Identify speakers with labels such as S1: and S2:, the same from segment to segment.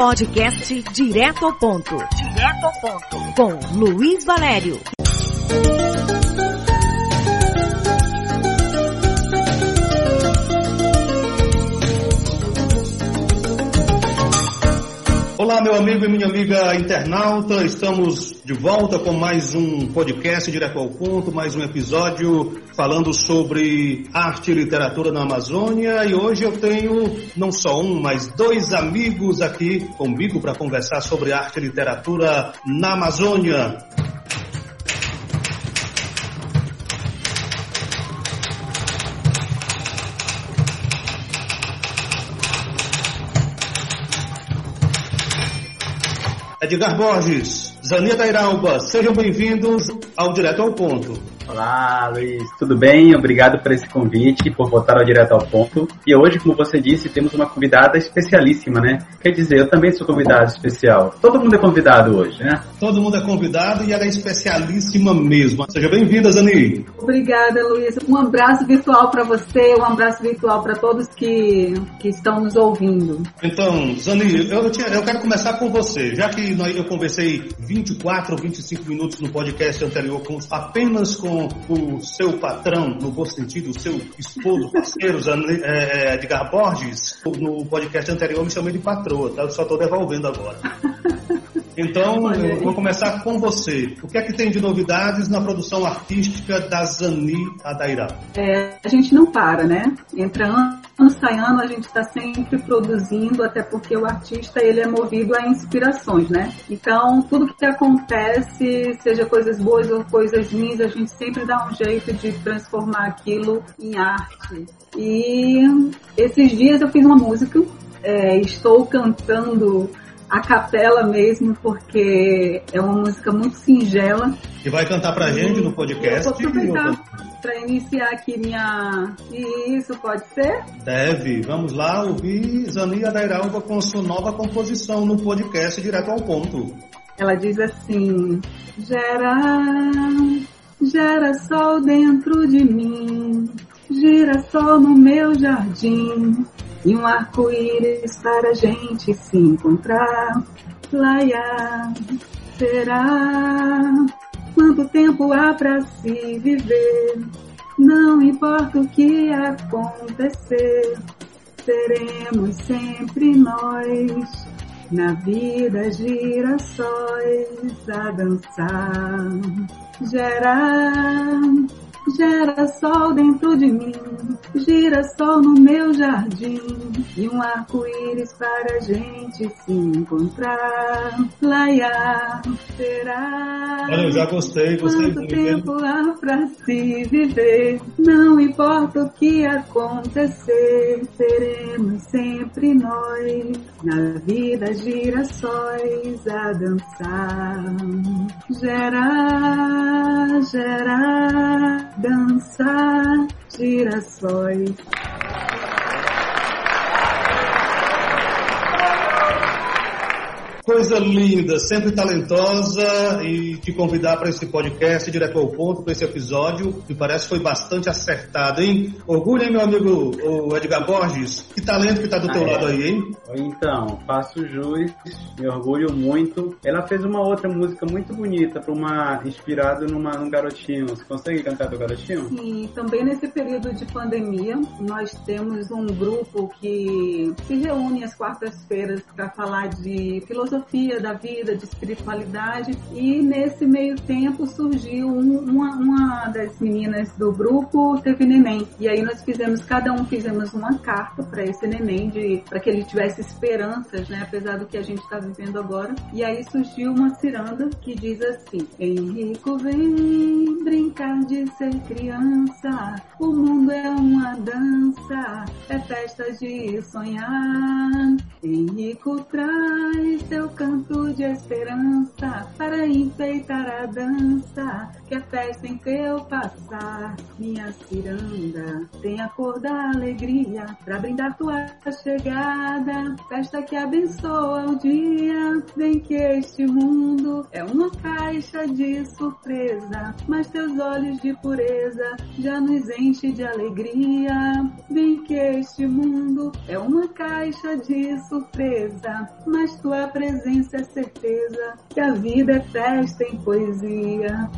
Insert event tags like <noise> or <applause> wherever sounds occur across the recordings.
S1: Podcast Direto ao Ponto. Direto ao Ponto. Com Luiz Valério.
S2: Olá, meu amigo e minha amiga internauta, estamos de volta com mais um podcast direto ao ponto, mais um episódio falando sobre arte e literatura na Amazônia. E hoje eu tenho não só um, mas dois amigos aqui comigo para conversar sobre arte e literatura na Amazônia. Edgar Borges, Zaneta Iralba, sejam bem-vindos ao Direto ao Ponto.
S3: Olá, Luiz, tudo bem? Obrigado por esse convite, por voltar ao Direto ao Ponto. E hoje, como você disse, temos uma convidada especialíssima, né? Quer dizer, eu também sou convidado especial. Todo mundo é convidado hoje, né?
S2: Todo mundo é convidado e ela é especialíssima mesmo. Seja bem-vinda, Zani.
S4: Obrigada, Luiz. Um abraço virtual para você, um abraço virtual para todos que, que estão nos ouvindo.
S2: Então, Zani, eu, tinha, eu quero começar com você. Já que nós, eu conversei 24 ou 25 minutos no podcast anterior com, apenas com o seu patrão, no bom sentido, o seu esposo, <laughs> parceiro, é, Edgar Borges, no podcast anterior me chamei de patroa, tá? Eu só estou devolvendo agora. <laughs> Então, eu vou começar com você. O que é que tem de novidades na produção artística da Zani Adairá?
S4: É, a gente não para, né? Entra ano, sai ano, a gente está sempre produzindo, até porque o artista ele é movido a inspirações, né? Então, tudo que acontece, seja coisas boas ou coisas ruins, a gente sempre dá um jeito de transformar aquilo em arte. E esses dias eu fiz uma música, é, estou cantando a capela mesmo, porque é uma música muito singela.
S2: E vai cantar pra gente no podcast? Eu vou aproveitar
S4: para iniciar aqui minha... Isso, pode ser?
S2: Deve. Vamos lá ouvir Zania Dairalva com sua nova composição no podcast Direto ao Ponto.
S4: Ela diz assim... Gera, gera sol dentro de mim, gira sol no meu jardim, e um arco-íris para a gente se encontrar. Laia, será? Quanto tempo há para se viver? Não importa o que acontecer, seremos sempre nós. Na vida girassóis a dançar, gerar Gera sol dentro de mim, gira sol no meu jardim e um arco-íris para a gente se encontrar. Laia, será?
S2: Olha, eu já gostei, gostei
S4: Quanto tempo há pra se viver? Não importa o que acontecer, seremos sempre nós na vida girassóis a dançar. Gera, gera dançar girassóis.
S2: Coisa linda, sempre talentosa e te convidar para esse podcast direto ao ponto, para esse episódio, me parece que foi bastante acertado, hein? Orgulho, hein, meu amigo o Edgar Borges? Que talento que está do ah, teu é. lado aí, hein?
S3: Então, faço jus, me orgulho muito. Ela fez uma outra música muito bonita, para uma inspirado numa, num garotinho. Você consegue cantar do garotinho?
S4: Sim, também nesse período de pandemia, nós temos um grupo que se reúne às quartas-feiras para falar de filosofia filosofia da vida, de espiritualidade. E nesse meio tempo surgiu um, uma, uma das meninas do grupo teve neném. E aí nós fizemos, cada um fizemos uma carta para esse neném, para que ele tivesse esperanças, né? Apesar do que a gente está vivendo agora. E aí surgiu uma ciranda que diz assim: Henrico, vem brincar de ser criança. O mundo é uma dança, é festa de sonhar. Henrico traz seu canto de esperança para enfeitar a dança, que é festa em que eu passar. Minha ciranda tem a cor da alegria para brindar tua chegada, festa que abençoa o dia. Vem que este mundo é uma caixa de surpresa, mas teus olhos de pureza já nos enche de alegria. Vem que este mundo é uma caixa de surpresa, mas tua presença é certeza que a vida é festa em poesia.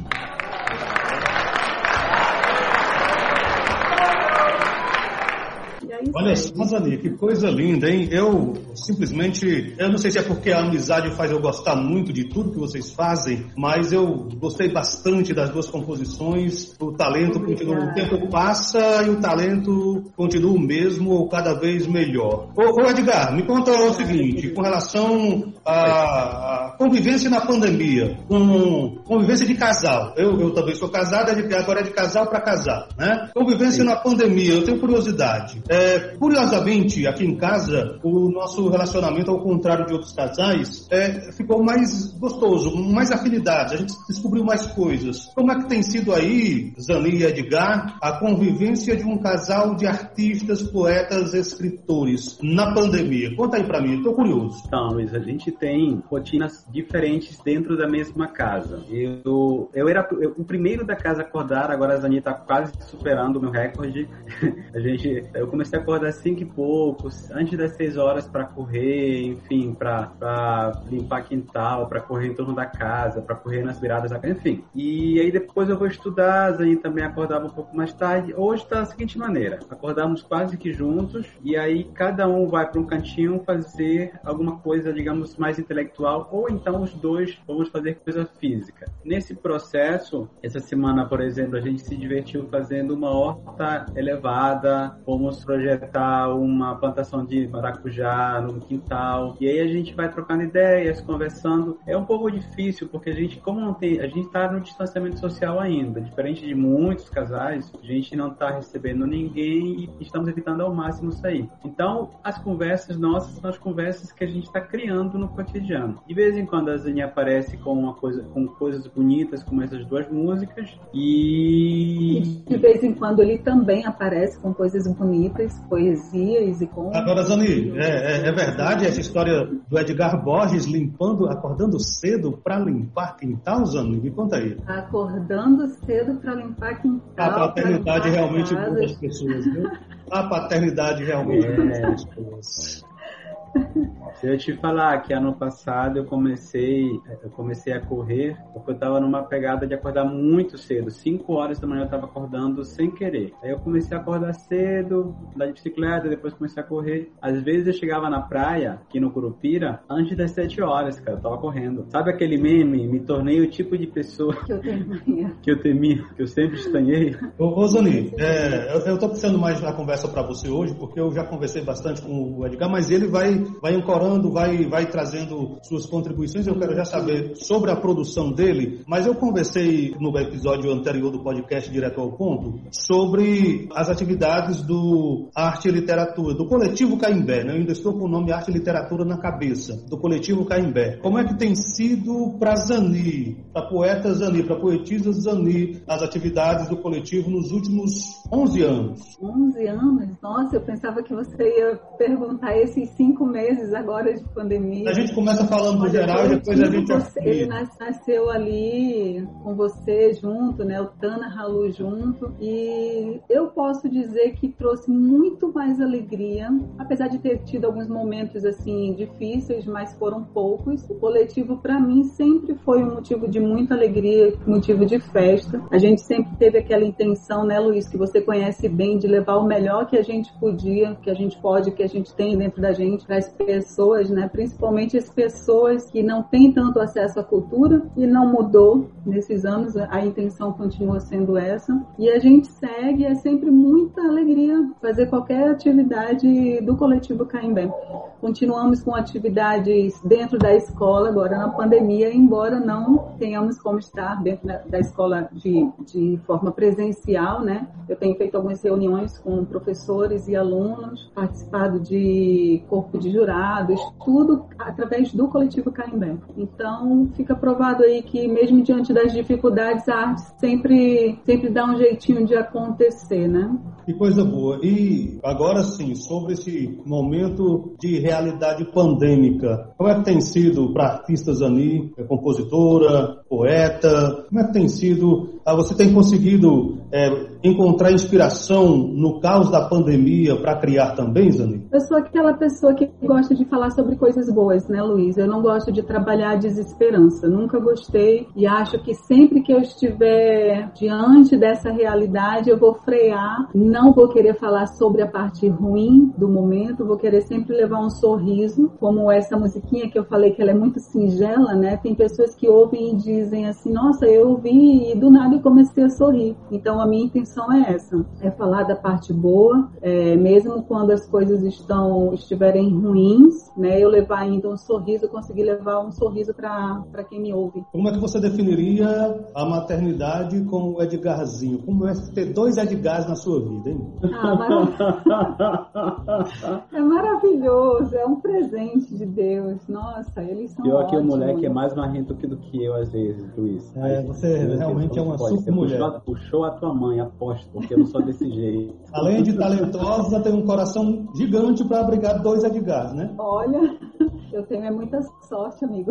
S2: Olha só, Zani, que coisa linda, hein? Eu simplesmente, eu não sei se é porque a amizade faz eu gostar muito de tudo que vocês fazem, mas eu gostei bastante das duas composições. O talento continua, o tempo passa e o talento continua o mesmo ou cada vez melhor. Ô, ô Edgar, me conta o seguinte, com relação à convivência na pandemia, com convivência de casal. Eu, eu também sou casado, agora é de casal para casal, né? Convivência Sim. na pandemia, eu tenho curiosidade. É, curiosamente, aqui em casa, o nosso relacionamento, ao contrário de outros casais, é, ficou mais gostoso, mais afinidade, a gente descobriu mais coisas. Como é que tem sido aí, Zani e Edgar, a convivência de um casal de artistas, poetas, escritores na pandemia? Conta aí pra mim, eu tô curioso.
S3: Então, Luiz, a gente tem rotinas diferentes dentro da mesma casa. Eu, eu era eu, o primeiro da casa a acordar, agora a Zani tá quase superando o meu recorde. <laughs> a gente, eu comecei a acordar cinco e poucos, antes das seis horas para correr, enfim, para limpar quintal, para correr em torno da casa, para correr nas viradas da casa, enfim. E aí depois eu vou estudar, aí também acordava um pouco mais tarde. Hoje está da seguinte maneira: acordamos quase que juntos e aí cada um vai para um cantinho fazer alguma coisa, digamos, mais intelectual, ou então os dois vamos fazer coisa física. Nesse processo, essa semana, por exemplo, a gente se divertiu fazendo uma horta elevada, fomos projetar uma plantação de maracujá no quintal. E aí a gente vai trocando ideias, conversando. É um pouco difícil porque a gente, como não tem, a gente está no distanciamento social ainda, diferente de muitos casais, a gente não está recebendo ninguém e estamos evitando ao máximo sair. Então, as conversas nossas são as conversas que a gente está criando no cotidiano. De vez em quando a Zane aparece com uma coisa, com coisas bonitas como essas duas músicas
S4: e de vez em quando ele também aparece com coisas bonitas poesias e contos.
S2: Agora, Zani, é, é, é, verdade essa história do Edgar Borges limpando, acordando cedo para limpar quintal, Zani? Me conta aí.
S4: Acordando cedo para limpar quintal.
S2: A paternidade realmente muda as pessoas, viu? A paternidade realmente muda
S3: é. as pessoas. Eu te falar que ano passado eu comecei, eu comecei a correr, porque eu estava numa pegada de acordar muito cedo. 5 horas da manhã eu estava acordando sem querer. Aí eu comecei a acordar cedo, andar de bicicleta, depois comecei a correr. Às vezes eu chegava na praia, aqui no Curupira, antes das 7 horas, cara, eu tava correndo. Sabe aquele meme? Me tornei o tipo de pessoa
S4: que eu temia, <laughs>
S3: que eu, temia, que eu sempre estranhei.
S2: Ô, ô Zoni, é, eu, eu tô precisando mais na conversa para você hoje, porque eu já conversei bastante com o Edgar, mas ele vai vai ancorando, vai, vai trazendo suas contribuições. Eu quero já saber sobre a produção dele, mas eu conversei no episódio anterior do podcast Direto ao Ponto sobre as atividades do Arte e Literatura, do coletivo Caimbé. Né? Eu ainda estou com o nome Arte e Literatura na cabeça, do coletivo Caimbé. Como é que tem sido para Zani, para poeta Zani, para poetisa Zani, as atividades do coletivo nos últimos 11 anos?
S4: 11 anos? Nossa, eu pensava que você ia perguntar esses cinco meses agora de pandemia.
S2: A gente começa falando do geral e depois a gente...
S4: Você, ele nasceu ali com você junto, né? O Tana Halu junto. E eu posso dizer que trouxe muito mais alegria, apesar de ter tido alguns momentos assim difíceis, mas foram poucos. O coletivo para mim sempre foi um motivo de muita alegria, motivo de festa. A gente sempre teve aquela intenção, né, Luiz, que você conhece bem, de levar o melhor que a gente podia, que a gente pode, que a gente tem dentro da gente para as pessoas pessoas, né? Principalmente as pessoas que não têm tanto acesso à cultura e não mudou nesses anos, a intenção continua sendo essa. E a gente segue, é sempre muita alegria fazer qualquer atividade do coletivo Caimbé. Continuamos com atividades dentro da escola, agora na pandemia, embora não tenhamos como estar dentro da, da escola de, de forma presencial, né? Eu tenho feito algumas reuniões com professores e alunos, participado de corpo de jurados, tudo através do coletivo Caimbé. Então, fica provado aí que mesmo diante das dificuldades, a arte sempre, sempre dá um jeitinho de acontecer, né?
S2: Que coisa boa. E agora sim, sobre esse momento de realidade pandêmica, como é que tem sido para artistas Ani, é compositora, poeta, como é que tem sido? Ah, você tem conseguido é, encontrar inspiração no caos da pandemia para criar também, Zani?
S4: Eu sou aquela pessoa que gosta de falar sobre coisas boas, né, Luiz? Eu não gosto de trabalhar a desesperança. Nunca gostei e acho que sempre que eu estiver diante dessa realidade, eu vou frear. Não vou querer falar sobre a parte ruim do momento, vou querer sempre levar um sorriso, como essa musiquinha que eu falei que ela é muito singela, né? Tem pessoas que ouvem e dizem assim: Nossa, eu ouvi e do nada eu comecei a sorrir. Então a minha intenção é essa, é falar da parte boa, é, mesmo quando as coisas estão estiverem ruins, né, eu levar ainda um sorriso, conseguir levar um sorriso para quem me ouve.
S2: Como é que você definiria a maternidade com o Edgarzinho? Como é ter dois Edgars na sua vida, hein? Ah,
S4: marav... <laughs> é maravilhoso, é um presente de Deus. Nossa, eles são
S3: Pior que o moleque é mais marrento do que eu às vezes, Luiz.
S2: É, você realmente é uma mulher.
S3: Puxou, puxou a tua mãe, aposto, porque eu não sou desse <laughs> jeito.
S2: Além de talentosa, tem um coração gigante para abrigar dois Edgars, né?
S4: Olha, <laughs> eu tenho é muita sorte, amigo.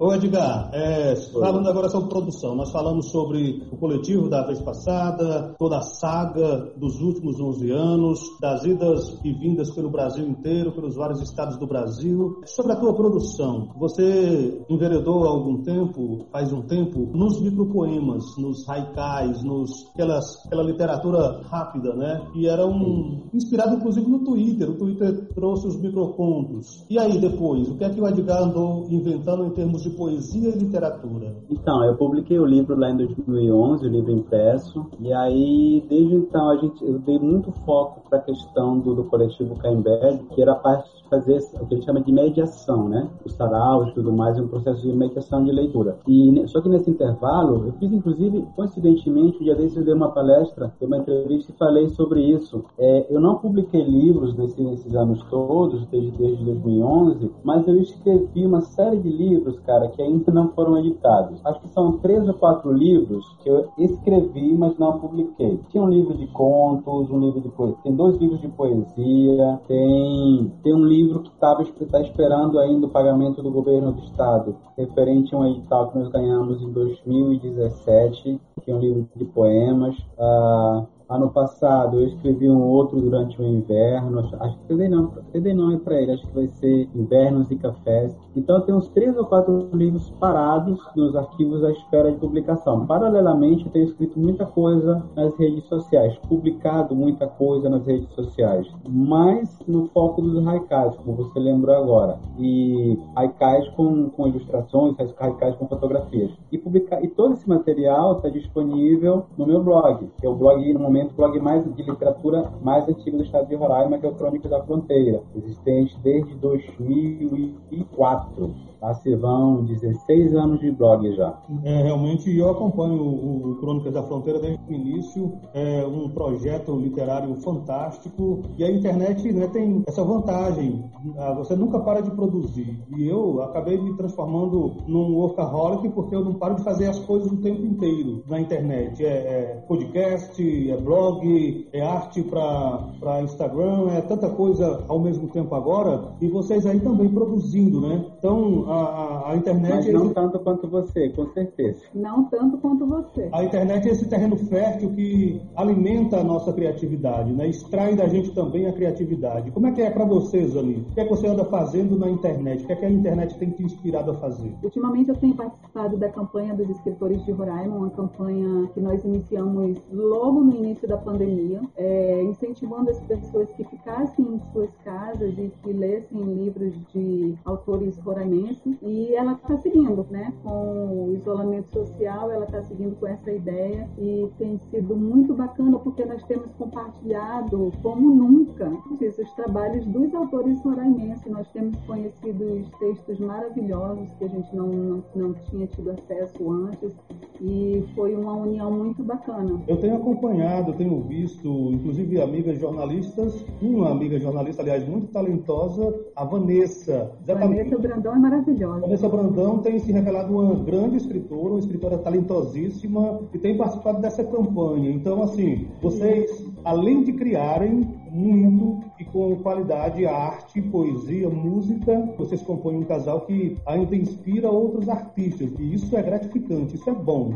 S2: Ô Edgar, é, falando agora sobre produção, nós falamos sobre o coletivo da vez passada, toda a saga dos últimos 11 anos, das idas e vindas pelo Brasil inteiro, pelos vários estados do Brasil. Sobre a tua produção, você enveredou há algum tempo, faz um tempo, nos micropoemas, nos haikais, nos aquelas, aquela literatura rápida, né? E era um inspirado inclusive no Twitter. O Twitter trouxe os microcontos. E aí depois, o que é que o Edgar andou inventando em termos de poesia e literatura?
S3: Então, eu publiquei o livro lá em 2011, o livro impresso. E aí, desde então, a gente, eu dei muito foco para a questão do, do coletivo Caimbed, que era a parte de fazer o que a gente chama de mediação, né? Os saraus e tudo mais, um processo de mediação de leitura. E só que nesse intervalo, eu fiz inclusive, coincidentemente, o dia desses eu dei uma palestra, dei uma entrevista e falei sobre isso. É, eu não publiquei livros nesse, nesses anos todos, desde, desde 2011, mas eu escrevi uma série de livros, cara, que ainda não foram editados. Acho que são três ou quatro livros que eu escrevi, mas não publiquei. Tinha um livro de contos, um livro de poesia, tem dois livros de poesia, tem, tem um livro que estava tá esperando ainda o pagamento do governo do estado, referente a um edital que nós ganhamos em 2017, que é um livro de poemas. Uh, Ano passado eu escrevi um outro durante o inverno, acho que CD não, CD não é para ele, acho que vai ser Invernos e Cafés. Então tem uns três ou quatro livros parados nos arquivos à espera de publicação. Paralelamente eu tenho escrito muita coisa nas redes sociais, publicado muita coisa nas redes sociais, mas no foco dos haikais, como você lembrou agora. E haikais com, com ilustrações, haikais com fotografias. E, publicar, e todo esse material está disponível no meu blog, que é o blog no momento o blog mais de literatura mais antigo do estado de Roraima, que é o Crônica da Fronteira, existente desde 2004. Lá vão 16 anos de blog já.
S2: É, realmente, eu acompanho o, o Crônicas da Fronteira desde o início. É um projeto literário fantástico. E a internet né, tem essa vantagem. Ah, você nunca para de produzir. E eu acabei me transformando num workaholic porque eu não paro de fazer as coisas o tempo inteiro na internet. É, é podcast, é blog, é arte para Instagram, é tanta coisa ao mesmo tempo agora. E vocês aí também produzindo, né? Então, a, a, internet.
S3: Mas não tanto quanto você, com certeza.
S4: Não tanto quanto você.
S2: A internet é esse terreno fértil que alimenta a nossa criatividade, né? extrai da gente também a criatividade. Como é que é para você, Zani? O que é que você anda fazendo na internet? O que é que a internet tem te inspirado a fazer?
S4: Ultimamente eu tenho participado da campanha dos escritores de Roraima, uma campanha que nós iniciamos logo no início início da pandemia, é, incentivando as pessoas que ficassem em suas casas e que lessem livros de autores roraimenses. E ela está seguindo, né? Com o isolamento social, ela está seguindo com essa ideia e tem sido muito bacana porque nós temos compartilhado como nunca os trabalhos dos autores roraimenses. Nós temos conhecido textos maravilhosos que a gente não, não, não tinha tido acesso antes e foi uma união muito bacana.
S2: Eu tenho acompanhado, tenho visto, inclusive amigas jornalistas, uma amiga jornalista, aliás, muito talentosa, a Vanessa.
S4: Vanessa Brandão é maravilhosa.
S2: Vanessa Brandão tem se revelado uma grande escritora, uma escritora talentosíssima e tem participado dessa campanha. Então, assim, vocês, além de criarem muito e com qualidade arte, poesia, música. Vocês compõem um casal que ainda inspira outros artistas e isso é gratificante, isso é bom.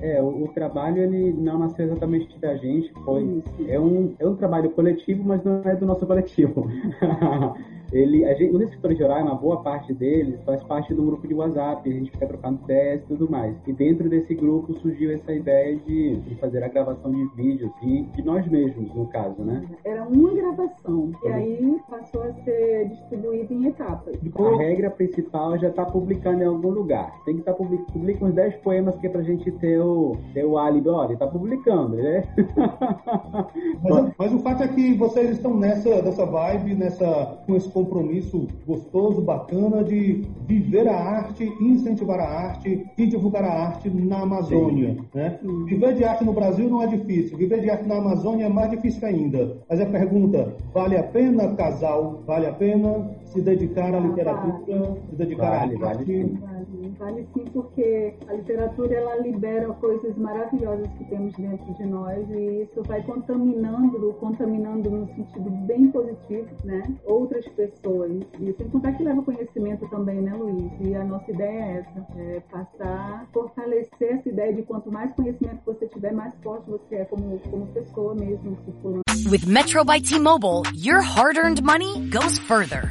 S3: É, o, o trabalho ele não nasceu exatamente da gente, foi é um, é um trabalho coletivo, mas não é do nosso coletivo. <laughs> ele, a gente, os escritores de uma boa parte deles faz parte do grupo de WhatsApp, a gente fica trocando ideias e tudo mais. E dentro desse grupo surgiu essa ideia de, de fazer a gravação de vídeos, de, de nós mesmos, no caso, né?
S4: Era uma gravação, e aí passou a ser distribuída em etapas.
S3: A regra principal é já está publicando em algum lugar. Tem que estar tá publicando publica uns 10 poemas que é pra gente ter o, ter o álibi, olha, tá publicando, né? <laughs>
S2: mas, mas, o fato é que vocês estão nessa, nessa vibe, nessa, com esse compromisso gostoso, bacana de viver a arte, incentivar a arte e divulgar a arte na Amazônia. Né? Viver de arte no Brasil não é difícil, viver de arte na Amazônia é mais difícil ainda. Mas a pergunta, vale a pena, casal, vale a pena se dedicar à literatura, se dedicar vale, à arte?
S4: Vale, vale, vale sim, porque a literatura ela libera coisas maravilhosas que temos dentro de nós e isso vai contaminando, contaminando no sentido bem positivo, né? Outras pessoas. E sem contar que leva conhecimento também, né, Luiz? E a nossa ideia é essa, é passar, fortalecer essa ideia de quanto mais conhecimento você tiver, mais forte você é como, como pessoa mesmo, circulando.
S5: With Metro by T-Mobile, your hard-earned money goes further.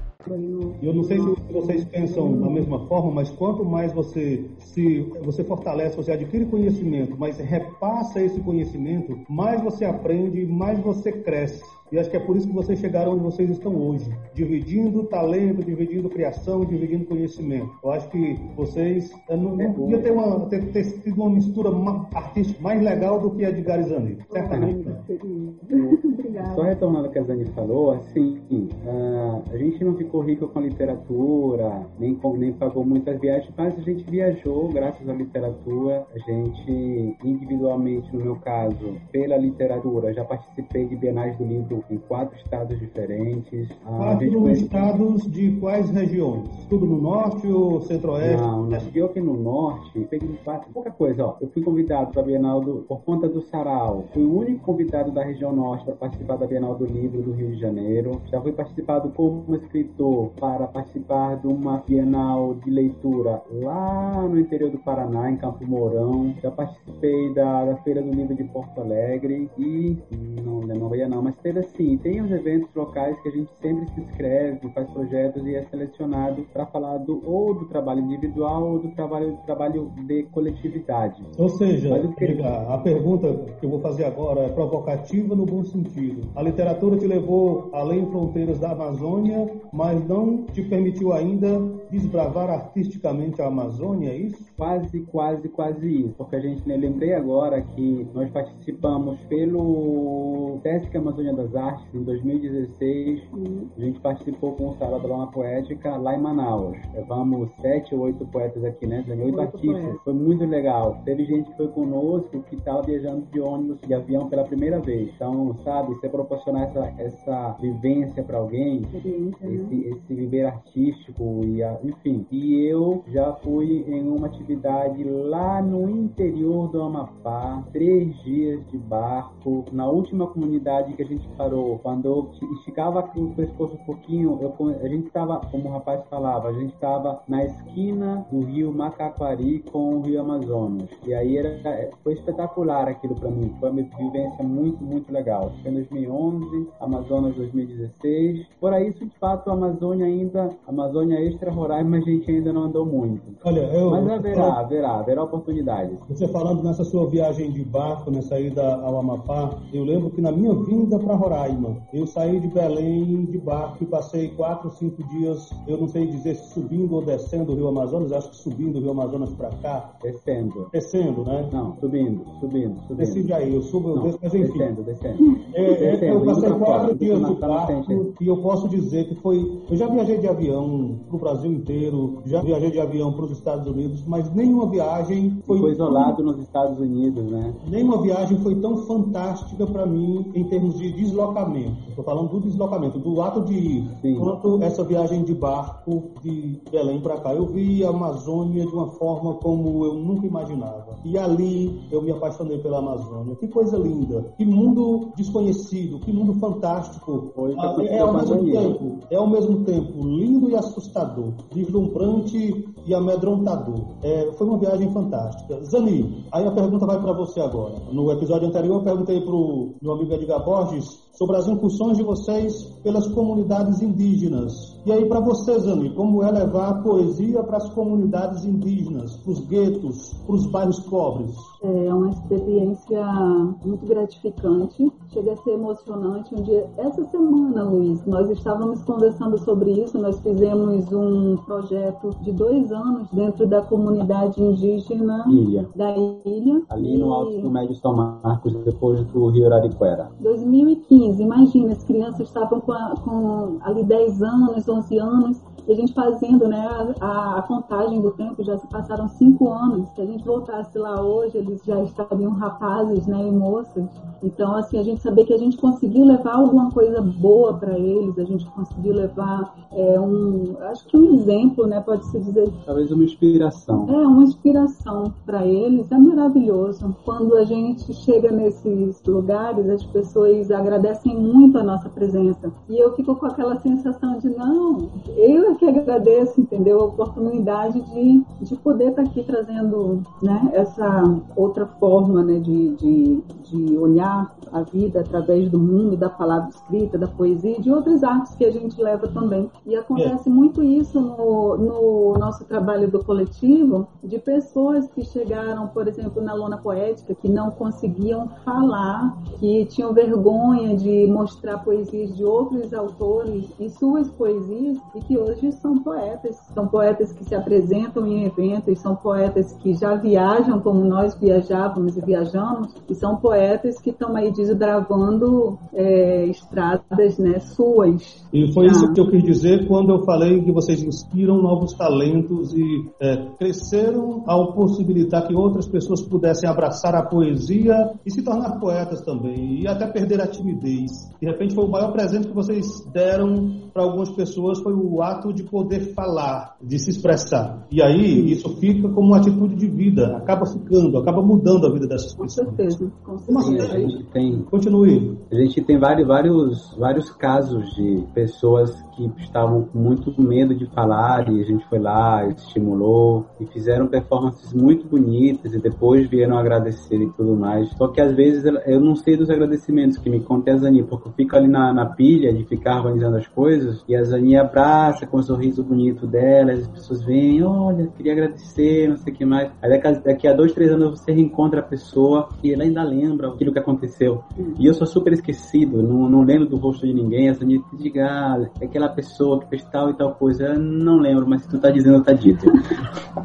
S2: Eu não sei se vocês pensam da mesma forma, mas quanto mais você se você fortalece, você adquire conhecimento, mas repassa esse conhecimento, mais você aprende, mais você cresce. E acho que é por isso que vocês chegaram onde vocês estão hoje, dividindo talento, dividindo criação, dividindo conhecimento. Eu acho que vocês não, não podia ter, uma, ter, ter tido uma mistura artística mais legal do que a de Garizani, certamente.
S3: Só retornando ao que a Zani falou, assim, uh, a gente não ficou rico com a literatura, nem, com, nem pagou muitas viagens, mas a gente viajou graças à literatura. A gente, individualmente, no meu caso, pela literatura, já participei de Bienais do Livro em quatro estados diferentes.
S2: Quatro estados de quais regiões? Tudo no norte ou centro-oeste?
S3: Não, não. Eu aqui no norte, peguei pouca coisa, ó. Eu fui convidado para a Bienal do, por conta do Sarau. Fui o único convidado da região norte para participar da Bienal do Livro do Rio de Janeiro. Já fui participado como escritor para participar de uma Bienal de leitura lá no interior do Paraná, em Campo Mourão. Já participei da, da Feira do Livro de Porto Alegre e não, não ia não, mas teve assim, tem os eventos locais que a gente sempre se inscreve, faz projetos e é selecionado para falar do, ou do trabalho individual ou do trabalho, do trabalho de coletividade.
S2: Ou seja, que... a pergunta que eu vou fazer agora é provocativa no bom sentido. A literatura te levou além fronteiras da Amazônia, mas não te permitiu ainda desbravar artisticamente a Amazônia, é isso?
S3: Quase, quase, quase isso. Porque a gente, né, lembrei agora que nós participamos pelo Sesc Amazônia das Artes em 2016. A gente participou com o Sala da Lona Poética lá em Manaus. Levamos sete ou oito poetas aqui, né? Oito, oito artistas. Poetas. Foi muito legal. Teve gente que foi conosco que estava viajando de ônibus, de avião pela primeira vez. Então, sabe, você proporcionar essa, essa vivência para alguém, né? esse, esse viver artístico e a, enfim. E eu já fui em uma atividade lá no interior do Amapá, três dias de barco. Na última comunidade que a gente parou, quando eu esticava o pescoço um pouquinho, eu, a gente estava, como o rapaz falava, a gente estava na esquina do rio Macaquari com o rio Amazonas. E aí era, foi espetacular aquilo para mim. Foi uma vivência muito, muito legal. Foi em 2011, Amazonas 2016. Por isso de fato, a Amazônia ainda, Amazônia Extra Roraima, a gente ainda não andou muito.
S2: Olha, eu,
S3: Mas haverá, haverá, haverá oportunidades.
S2: Você falando nessa sua viagem de barco, nessa ida ao Amapá, eu lembro que na minha vinda para Roraima, eu saí de Belém de barco e passei quatro, cinco dias, eu não sei dizer se subindo ou descendo o Rio Amazonas, acho que subindo o Rio Amazonas para cá.
S3: Descendo.
S2: Descendo, né?
S3: Não, subindo, subindo, subindo.
S2: Desci já aí, eu subo, eu
S3: Não,
S2: desço, mas enfim.
S3: Descendo, descendo. <laughs>
S2: É, é,
S3: Descendo,
S2: eu passei quatro
S3: fora,
S2: dias de barco e eu posso dizer que foi. Eu já viajei de avião pro Brasil inteiro, já viajei de avião para os Estados Unidos, mas nenhuma viagem foi.
S3: Foi isolado nos Estados Unidos, né?
S2: Nenhuma viagem foi tão fantástica para mim em termos de deslocamento. Estou falando do deslocamento, do ato de ir.
S3: Sim.
S2: Quanto essa viagem de barco de Belém para cá. Eu vi a Amazônia de uma forma como eu nunca imaginava. E ali eu me apaixonei pela Amazônia. Que coisa linda. Que mundo desconhecido. Que mundo fantástico.
S3: Foi pra
S2: é, ao mesmo tempo, é ao mesmo tempo lindo e assustador. Deslumbrante e amedrontador. É, foi uma viagem fantástica. Zani, aí a pergunta vai para você agora. No episódio anterior eu perguntei para o meu amigo Edgar Borges sobre as incursões de vocês pelas comunidades indígenas. E aí para você, Zani, como é levar a poesia para as comunidades indígenas, para os guetos, para os bairros pobres?
S4: É uma experiência muito gratificante, chega a ser emocionante. Um dia, essa semana, Luiz, nós estávamos conversando sobre isso. Nós fizemos um projeto de dois anos dentro da comunidade indígena
S3: Ilha.
S4: da ilha.
S3: Ali no Alto do Médio São Marcos, depois do Rio Arariquera.
S4: 2015, imagina, as crianças estavam com, a- com ali 10 anos, 11 anos, e a gente fazendo né, a, a contagem do tempo, já se passaram 5 anos. Se a gente voltasse lá hoje, eles já estariam rapazes né, e moças. Então, assim, a gente saber que a gente conseguiu levar alguma coisa boa para eles, a gente conseguiu levar é, um, acho que um exemplo, né, pode-se dizer
S3: Talvez uma inspiração.
S4: é uma inspiração para eles, é maravilhoso. Quando a gente chega nesses lugares, as pessoas agradecem muito a nossa presença. E eu fico com aquela sensação de, não, eu é que agradeço, entendeu? A oportunidade de, de poder estar aqui trazendo né, essa outra forma né, de, de, de olhar a vida através do mundo, da palavra escrita, da poesia e de outras artes que a gente leva também. E acontece muito isso no, no nosso trabalho do coletivo, de pessoas que chegaram, por exemplo, na lona poética, que não conseguiam falar, que tinham vergonha de mostrar poesias de outros autores e suas poesias, e que hoje são poetas. São poetas que se apresentam em eventos, são poetas que já viajam como nós viajávamos e viajamos, e são poetas que estão aí desbravando é, estradas né, suas.
S2: E foi isso
S4: Ah.
S2: que eu quis dizer quando eu falei que vocês inspiram novos talentos e é, cresceram ao possibilitar que outras pessoas pudessem abraçar a poesia e se tornar poetas também, e até perder a timidez. De repente foi o maior presente que vocês deram para algumas pessoas foi o ato de poder falar, de se expressar. E aí isso fica como uma atitude de vida, acaba ficando, acaba mudando a vida dessas
S4: Com
S2: pessoas.
S4: certeza, com certeza.
S3: A gente tem
S2: Continue.
S3: A gente tem vários, vários, vários casos de pessoas que estavam com muito medo de falar e a gente foi lá, estimulou e fizeram performances muito bonitas e depois vieram agradecer e tudo mais. Só que às vezes eu- não sei dos agradecimentos que me conta a Zani, porque eu fico ali na, na pilha de ficar organizando as coisas e a Zani abraça com o sorriso bonito dela, as pessoas vêm, olha, queria agradecer, não sei o que mais. Aí daqui a, a dois, três anos você reencontra a pessoa e ela ainda lembra aquilo que aconteceu. E eu sou super esquecido, não, não lembro do rosto de ninguém. Essa gente diga, ah, é aquela pessoa que fez tal e tal coisa. Eu não lembro, mas se tu tá dizendo, tá dito.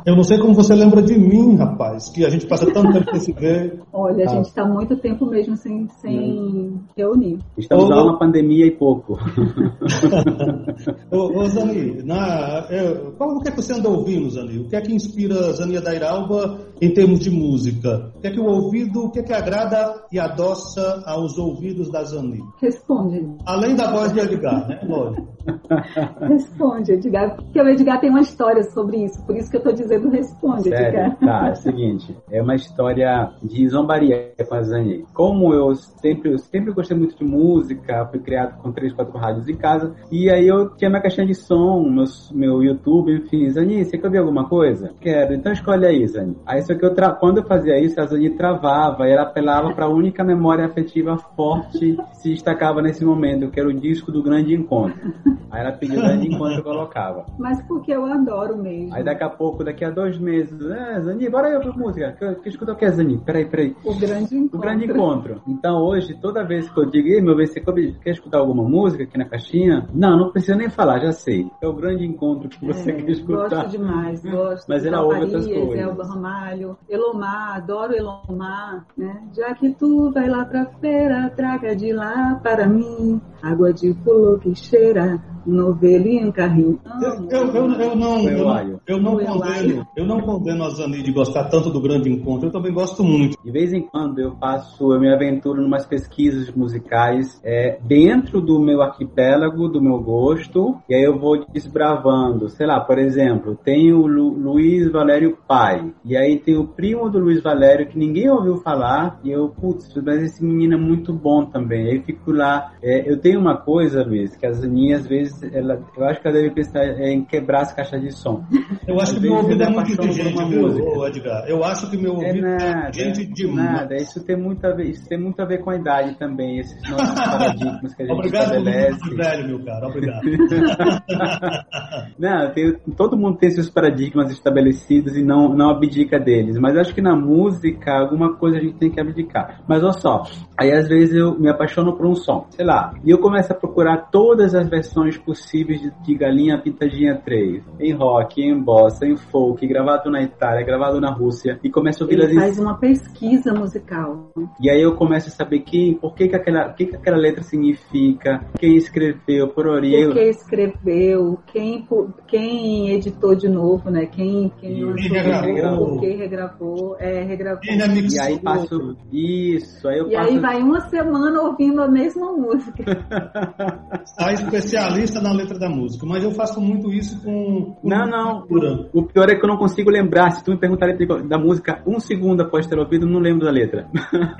S2: Eu não sei como você lembra de mim, rapaz, que a gente passa tanto tempo sem se ver.
S4: Olha, a
S2: Ah.
S4: gente está muito tempo mesmo sem, sem reunir.
S3: Estamos
S2: ô.
S3: uma pandemia e pouco. <laughs>
S2: Ô, ô Zani, na, eu, qual, o que é que você anda ouvindo, Zani? O que é que inspira Zania Dairalba em termos de música? O que é que o ouvido, o que é que agrada e adoça aos ouvidos da Zani?
S4: Responde.
S2: Além da voz de Edgar, né? Lógico. <laughs>
S4: responde, Edgar. Porque o Edgar tem uma história sobre isso, por isso que eu estou dizendo responde,
S3: Sério?
S4: Edgar.
S3: Tá, é o seguinte, é uma história de zombaria com a Zani. Como eu sempre, eu sempre gostei muito de música, fui criado com três, quatro rádios em casa, e aí eu tinha minha caixinha de som, meu, meu YouTube, enfim, Zani, você quer ouvir alguma coisa? Quero, então escolhe aí, Zani. Aí só que eu tra... quando eu fazia isso, a Zani travava, e ela apelava para a única memória afetiva forte que se destacava nesse momento, que era o disco do Grande Encontro. Aí ela pediu o Grande Encontro eu colocava.
S4: Mas porque eu adoro mesmo.
S3: Aí daqui a pouco, daqui a dois meses, é, Zani, bora aí ouvir música. Que, que escuta o que, Zani? Peraí, peraí.
S4: O Grande Encontro.
S3: O Grande Encontro. Então hoje, toda vez que eu digo, meu bem, você quer escutar alguma música aqui na caixinha? Não, não precisa nem falar, já sei. É o Grande Encontro que você
S4: É,
S3: quer escutar.
S4: Gosto demais, gosto.
S3: Mas ela ouve outras coisas.
S4: Elba Ramalho, Elomar, adoro Elomar, né? Já que tu vai lá pra feira, traga de lá para mim água de pulo que cheira, novelinho, carrinho.
S2: Eu, eu, eu, eu não, eu, não, eu condeno, eu não condeno a Zani de gostar tanto do grande encontro. Eu também gosto muito.
S3: De vez em quando eu faço, eu me aventuro em umas pesquisas musicais é, dentro do meu arquipélago, do meu gosto, e aí eu vou desbravando. Sei lá, por exemplo, tem o Lu, Luiz Valério Pai, e aí tem o primo do Luiz Valério que ninguém ouviu falar, e eu, putz, mas esse menino é muito bom também. Aí fico lá. É, eu tenho uma coisa, Luiz, que as Aninhas, às vezes, ela, eu acho que ela deve pensar em quebrar as caixas de som.
S2: Eu acho
S3: Às
S2: que meu ouvido é muito inteligente, viu, Edgar? Eu acho que meu
S3: É
S2: ouvido é
S3: nada,
S2: inteligente demais.
S3: nada. Isso tem muito a ver, isso tem muito a ver com a idade também, esses <laughs> nossos paradigmas que a gente
S2: Obrigado por
S3: estabelece.
S2: muito velho, meu cara. Obrigado. <laughs>
S3: Não, tem- todo mundo tem seus paradigmas estabelecidos e não, não abdica deles. Mas acho que na música, alguma coisa a gente tem que abdicar. Mas olha só, aí às vezes eu me apaixono por um som, sei lá, e eu começo a procurar todas as versões possíveis de, de Galinha Pintadinha 3. Em rock, em bossa, em folk, gravado na Itália, gravado na Rússia, e começo a ouvir
S4: Ele
S3: as
S4: faz uma pesquisa musical.
S3: E aí eu começo a saber quem, por que, que, aquela, o que, que aquela letra significa, quem escreveu, por
S4: O
S3: orelha.
S4: que escreveu, quem, quem editou de novo, né? Quem, quem lançou
S2: Quem regravou.
S4: regravou, é, regravou.
S2: Quem?
S3: E aí passo. Isso, aí eu
S4: E
S3: passo.
S4: aí vai uma semana ouvindo a mesma música. <laughs>
S2: A especialista na letra da música. Mas eu faço muito isso com. com
S3: Não, não.
S2: cultura.
S3: O pior é que eu não consigo lembrar. Se tu me perguntar a letra da música um segundo após ter ouvido, não lembro da letra.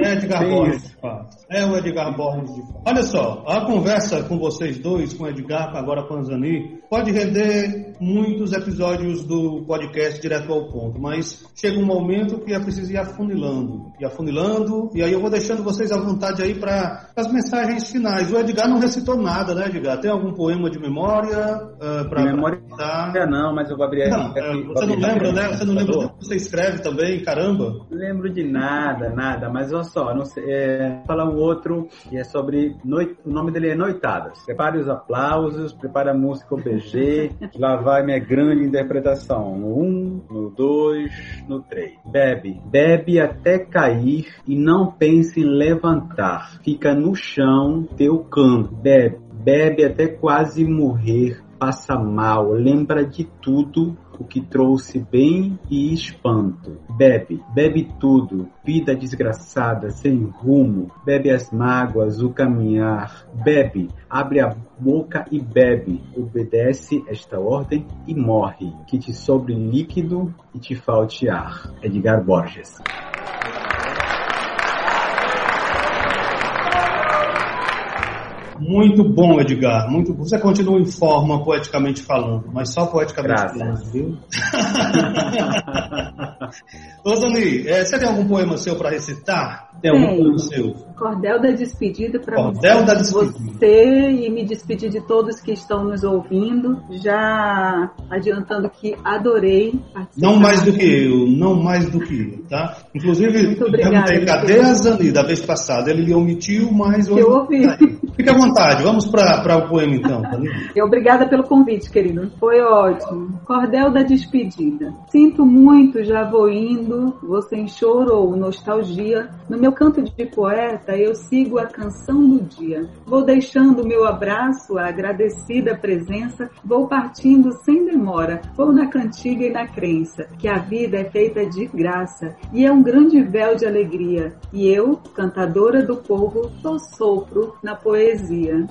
S2: É Edgar <laughs> Borges
S3: isso.
S2: de fato. É o Edgar Borges de fato. Olha só, a conversa com vocês dois, com o Edgar, agora com a Zani, pode render muitos episódios do podcast direto ao ponto, mas chega um momento que é preciso ir afunilando. E afunilando, e aí eu vou deixando vocês à vontade aí para as mensagens finais. O Edgar não recitou nada, né, Edgar? Tem algum poema de memória uh, para
S3: De memória
S2: dar?
S3: Ainda não, mas eu vou abrir
S2: Não,
S3: aqui.
S2: é, você não lembra, né? Você não lembra do que você escreve também, caramba.
S3: Não lembro de nada, nada, mas olha só, não sei, é, falar um outro que é sobre noit, o nome dele é Noitadas. Prepare os aplausos, prepare a música OBG, lá vai minha grande interpretação. No um, no dois, no três. Bebe, bebe até cair e não pense em levantar. Fica no chão teu canto. Bebe, bebe até quase morrer. Passa mal, lembra de tudo o que trouxe bem e espanto. Bebe, bebe tudo, vida desgraçada, sem rumo. Bebe as mágoas, o caminhar. Bebe, abre a boca e bebe. Obedece esta ordem e morre. Que te sobre líquido e te falte ar. Edgar Borges.
S2: Muito bom, Edgar. Muito bom. Você continua em forma poeticamente falando, mas só poeticamente
S3: Graças.
S2: falando, viu? <laughs> Ô, Zani, é, você tem algum poema seu para recitar? Tem algum poema seu?
S4: Cordel da despedida para você, e me despedir de todos que estão nos ouvindo. Já adiantando que adorei participar.
S2: Não mais do que eu, não mais do que eu, tá? Inclusive, perguntei, cadê a Zani da vez passada? Ele omitiu, mas hoje...
S4: Eu ouvi.
S2: Fique à vontade, vamos para o poema então.
S4: E Obrigada pelo convite, querido. Foi ótimo. Cordel da despedida. Sinto muito, já vou indo. Você em choro ou nostalgia. No meu canto de poeta, eu sigo a canção do dia. Vou deixando o meu abraço, a agradecida presença, vou partindo sem demora, vou na cantiga e na crença, que a vida é feita de graça e é um grande véu de alegria. E eu, cantadora do povo, sou sopro na poesia.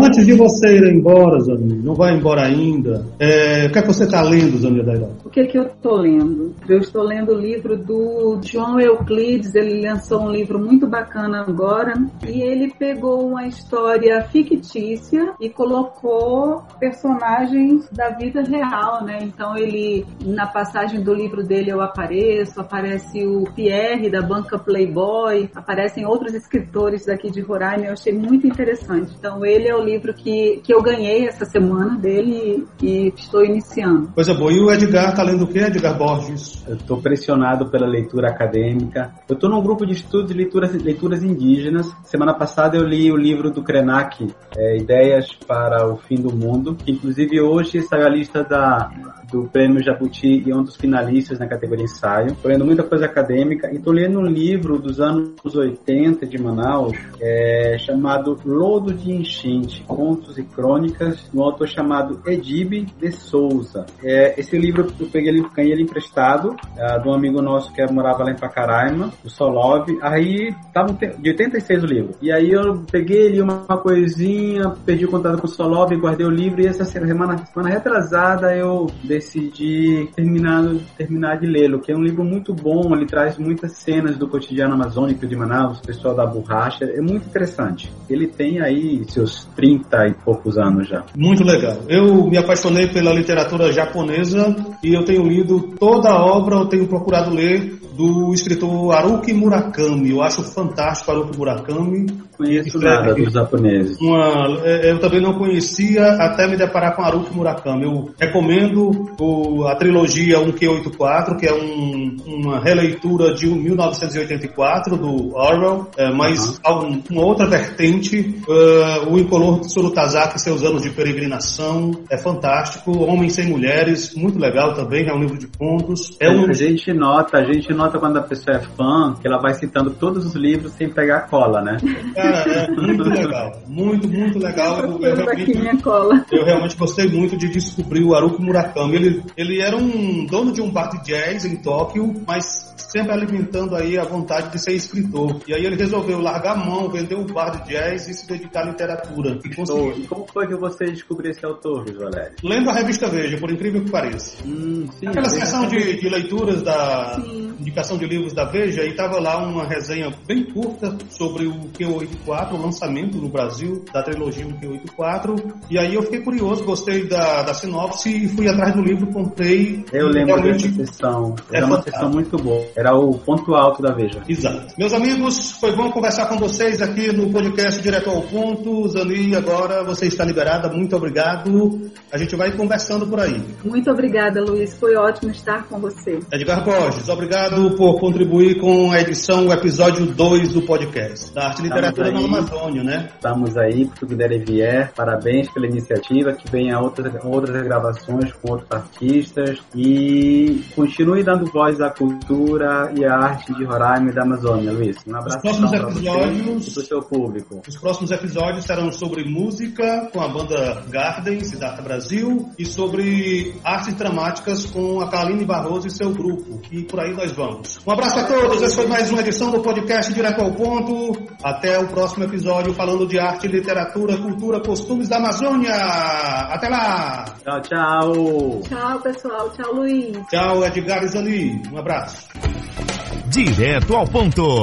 S2: Antes de você ir embora, Zaninha, não vai embora ainda, é, o que é que você está lendo, Zaninha Dairó?
S4: O que é que eu estou lendo? Eu estou lendo o livro do João Euclides, ele lançou um livro muito bacana agora, e ele pegou uma história fictícia e colocou personagens da vida real, né? Então ele, na passagem do livro dele eu apareço, aparece o Pierre da banca Playboy, aparecem outros escritores daqui de Roraima, eu achei muito interessante. Então ele é o livro que, que eu ganhei essa semana dele e, e estou iniciando.
S2: Coisa boa. E o Edgar tá lendo o que, Edgar Borges?
S3: Eu estou pressionado pela leitura acadêmica. Eu estou num grupo de estudos de leituras, leituras indígenas. Semana passada eu li o livro do Krenak, é, Ideias para o Fim do Mundo, que inclusive hoje saiu a lista da, do Prêmio Jabuti e um dos finalistas na categoria ensaio. Estou lendo muita coisa acadêmica e estou lendo um livro dos anos 80 de Manaus, é, chamado Lodo de Enchente, Contos e Crônicas, de um autor chamado Edibe de Souza. É, esse livro eu peguei ele, ganhei ele emprestado é, de um amigo nosso que morava lá em Pacaraima, o Solov. Aí tava de 86 o livro. E aí eu peguei ali uma, uma coisinha, perdi o contato com o Solov, guardei o livro e essa semana, semana retrasada eu decidi terminar, terminar de lê-lo, que é um livro muito bom, ele traz muitas cenas do cotidiano amazônico de Manaus, pessoal da borracha, é muito interessante. Ele tem aí seus 30 e poucos anos já.
S2: Muito legal. Eu me apaixonei pela literatura japonesa e eu tenho lido toda a obra, eu tenho procurado ler do escritor Haruki Murakami. Eu acho fantástico Haruki Murakami.
S3: Conheço nada dos japoneses.
S2: Uma, é, eu também não conhecia até me deparar com Haruki Murakami. Eu recomendo o, a trilogia 1Q84, que é um, uma releitura de 1984 do Orwell, é, mas uhum. uma outra vertente, uh, o Incolor Surutazaki, seus anos de peregrinação, é fantástico. Homens sem Mulheres, muito legal também, é um livro de contos. É um...
S3: A gente nota, a gente nota quando a pessoa é fã, que ela vai citando todos os livros sem pegar cola, né?
S2: Cara, é muito legal. Muito, muito legal. Eu, eu, realmente, cola. eu realmente gostei muito de descobrir o Haruki Murakami. Ele, ele era um dono de um bar de jazz em Tóquio, mas sempre alimentando aí a vontade de ser escritor. E aí ele resolveu largar a mão, vender o bar de jazz e se dedicar à literatura.
S3: E, conseguiu. e como foi que você descobriu esse autor, Luiz Valério?
S2: Lendo a revista Veja, por incrível que pareça. Hum, sim, Aquela seção de, de, leituras da sim. indicação de livros da Veja e estava lá uma resenha bem curta sobre o Q84, o lançamento no Brasil da trilogia Q84. E aí eu fiquei curioso, gostei da, da sinopse e fui atrás do livro, comprei.
S3: Eu lembro dessa sessão. Era é uma sessão muito boa. Era o ponto alto da Veja.
S2: Exato. Meus amigos, foi bom conversar com vocês aqui no podcast Direto ao Ponto. Zani, agora você está liberada. Muito obrigado. A gente vai conversando por aí.
S4: Muito obrigada, Luiz. Foi ótimo estar com você.
S2: Edgar Borges, obrigado por contribuir com a edição, o episódio 2 do podcast. Da Arte e Literatura na Amazônia, né?
S3: Estamos aí, por tudo der e vier. Parabéns pela iniciativa. Que venha outras, outras gravações com outros artistas. E continue dando voz à cultura e a arte de Roraima e da Amazônia, Luiz. Um abraço para
S2: episódios,
S3: para o seu público.
S2: Os próximos episódios serão sobre música com a banda Garden, Cidade Brasil, e sobre artes dramáticas com a Kaline Barroso e seu grupo. E por aí nós vamos. Um abraço a todos. Essa foi mais uma edição do podcast Direto ao Ponto. Até o próximo episódio falando de arte, literatura, cultura, costumes da Amazônia. Até lá!
S3: Tchau, tchau!
S4: Tchau, pessoal. Tchau, Luiz.
S2: Tchau, Edgar e Zani. Um abraço.
S6: Direto ao ponto.